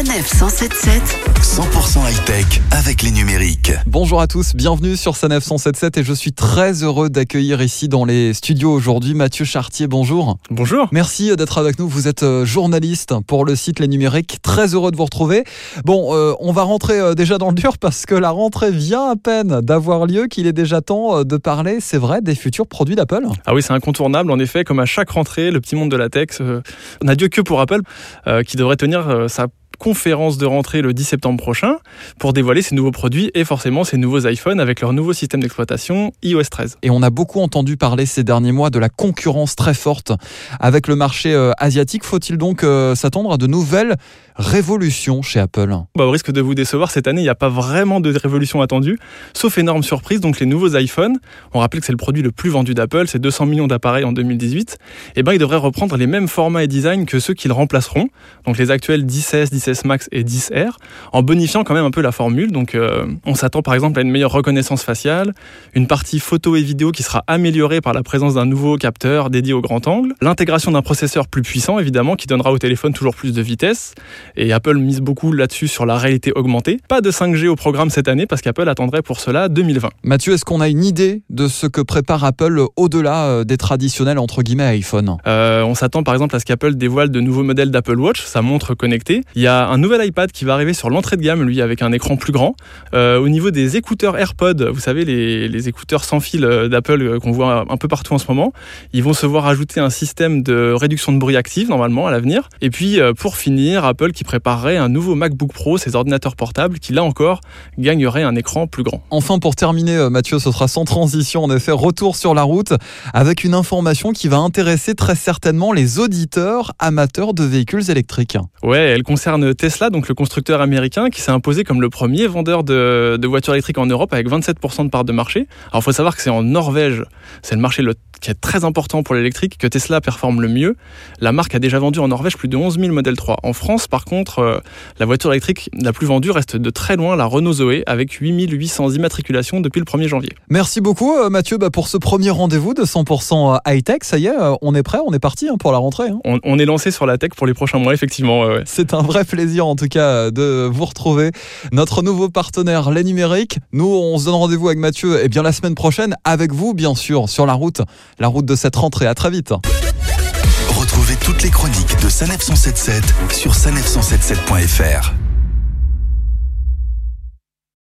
Sanef 177 100% high-tech avec les numériques. Bonjour à tous, bienvenue sur Sanef 177 et je suis très heureux d'accueillir ici dans les studios aujourd'hui Mathieu Chartier. Bonjour. Bonjour. Merci d'être avec nous. Vous êtes euh, journaliste pour le site Les Numériques. Très heureux de vous retrouver. Bon, euh, on va rentrer euh, déjà dans le dur parce que la rentrée vient à peine d'avoir lieu, qu'il est déjà temps euh, de parler, c'est vrai, des futurs produits d'Apple. Ah oui, c'est incontournable. En effet, comme à chaque rentrée, le petit monde de la tech euh, n'a Dieu que pour Apple, euh, qui devrait tenir euh, sa conférence de rentrée le 10 septembre prochain pour dévoiler ses nouveaux produits et forcément ses nouveaux iPhones avec leur nouveau système d'exploitation iOS 13. Et on a beaucoup entendu parler ces derniers mois de la concurrence très forte avec le marché euh, asiatique. Faut-il donc euh, s'attendre à de nouvelles révolutions chez Apple? Bah, au risque de vous décevoir, cette année, il n'y a pas vraiment de révolution attendue, sauf énorme surprise, donc les nouveaux iPhones. On rappelle que c'est le produit le plus vendu d'Apple, c'est 200 millions d'appareils en 2018. Et ben, ils devraient reprendre les mêmes formats et designs que ceux qu'ils remplaceront, donc les actuels 10S, 10S Max et 10R, en bonifiant quand même un peu la formule. Donc, euh, on s'attend par exemple à une meilleure reconnaissance faciale, une partie photo et vidéo qui sera améliorée par la présence d'un nouveau capteur dédié au grand angle, l'intégration d'un processeur plus puissant évidemment qui donnera au téléphone toujours plus de vitesse. Et Apple mise beaucoup là-dessus sur la réalité augmentée. Pas de 5G au programme cette année parce qu'Apple attendrait pour cela 2020. Mathieu, est-ce qu'on a une idée de ce que prépare Apple au-delà euh, des traditionnels entre guillemets iPhone? Euh, on s'attend par exemple à ce qu'Apple dévoile de nouveaux modèles d'Apple Watch, sa montre connectée. Il y a un nouvel iPad qui va arriver sur l'entrée de gamme, lui, avec un écran plus grand. Euh, au niveau des écouteurs AirPods, vous savez, les, les écouteurs sans fil euh, d'Apple euh, qu'on voit un peu partout en ce moment, ils vont se voir ajouter un système de réduction de bruit active, normalement, à l'avenir. Et puis, pour finir, Apple qui préparerait un nouveau MacBook Pro, ces ordinateurs portables, qui là encore gagnerait un écran plus grand. Enfin, pour terminer, Mathieu, ce sera sans transition, en effet, retour sur la route avec une information qui va intéresser très certainement les auditeurs amateurs de véhicules électriques. Ouais, elle concerne Tesla, donc le constructeur américain qui s'est imposé comme le premier vendeur de, de voitures électriques en Europe avec 27% de part de marché. Alors il faut savoir que c'est en Norvège, c'est le marché le- qui est très important pour l'électrique, que Tesla performe le mieux. La marque a déjà vendu en Norvège plus de 11 000 modèles 3. En France, par contre, euh, la voiture électrique la plus vendue reste de très loin la Renault Zoé avec 8 800 immatriculations depuis le 1er janvier. Merci beaucoup, euh, Mathieu, bah, pour ce premier rendez-vous de 100% high-tech. Ça y est, euh, on est prêt, on est parti hein, pour la rentrée. hein. On, on est lancé sur la tech pour les prochains mois, effectivement. ouais. C'est un vrai plaisir en tout cas de vous retrouver. Notre nouveau partenaire, les numériques. Nous, on se donne rendez-vous avec Mathieu et bien la semaine prochaine avec vous, bien sûr, sur la route, la route de cette rentrée. À très vite. Retrouvez toutes les chroniques de Sanef 177 sur sanef177.fr.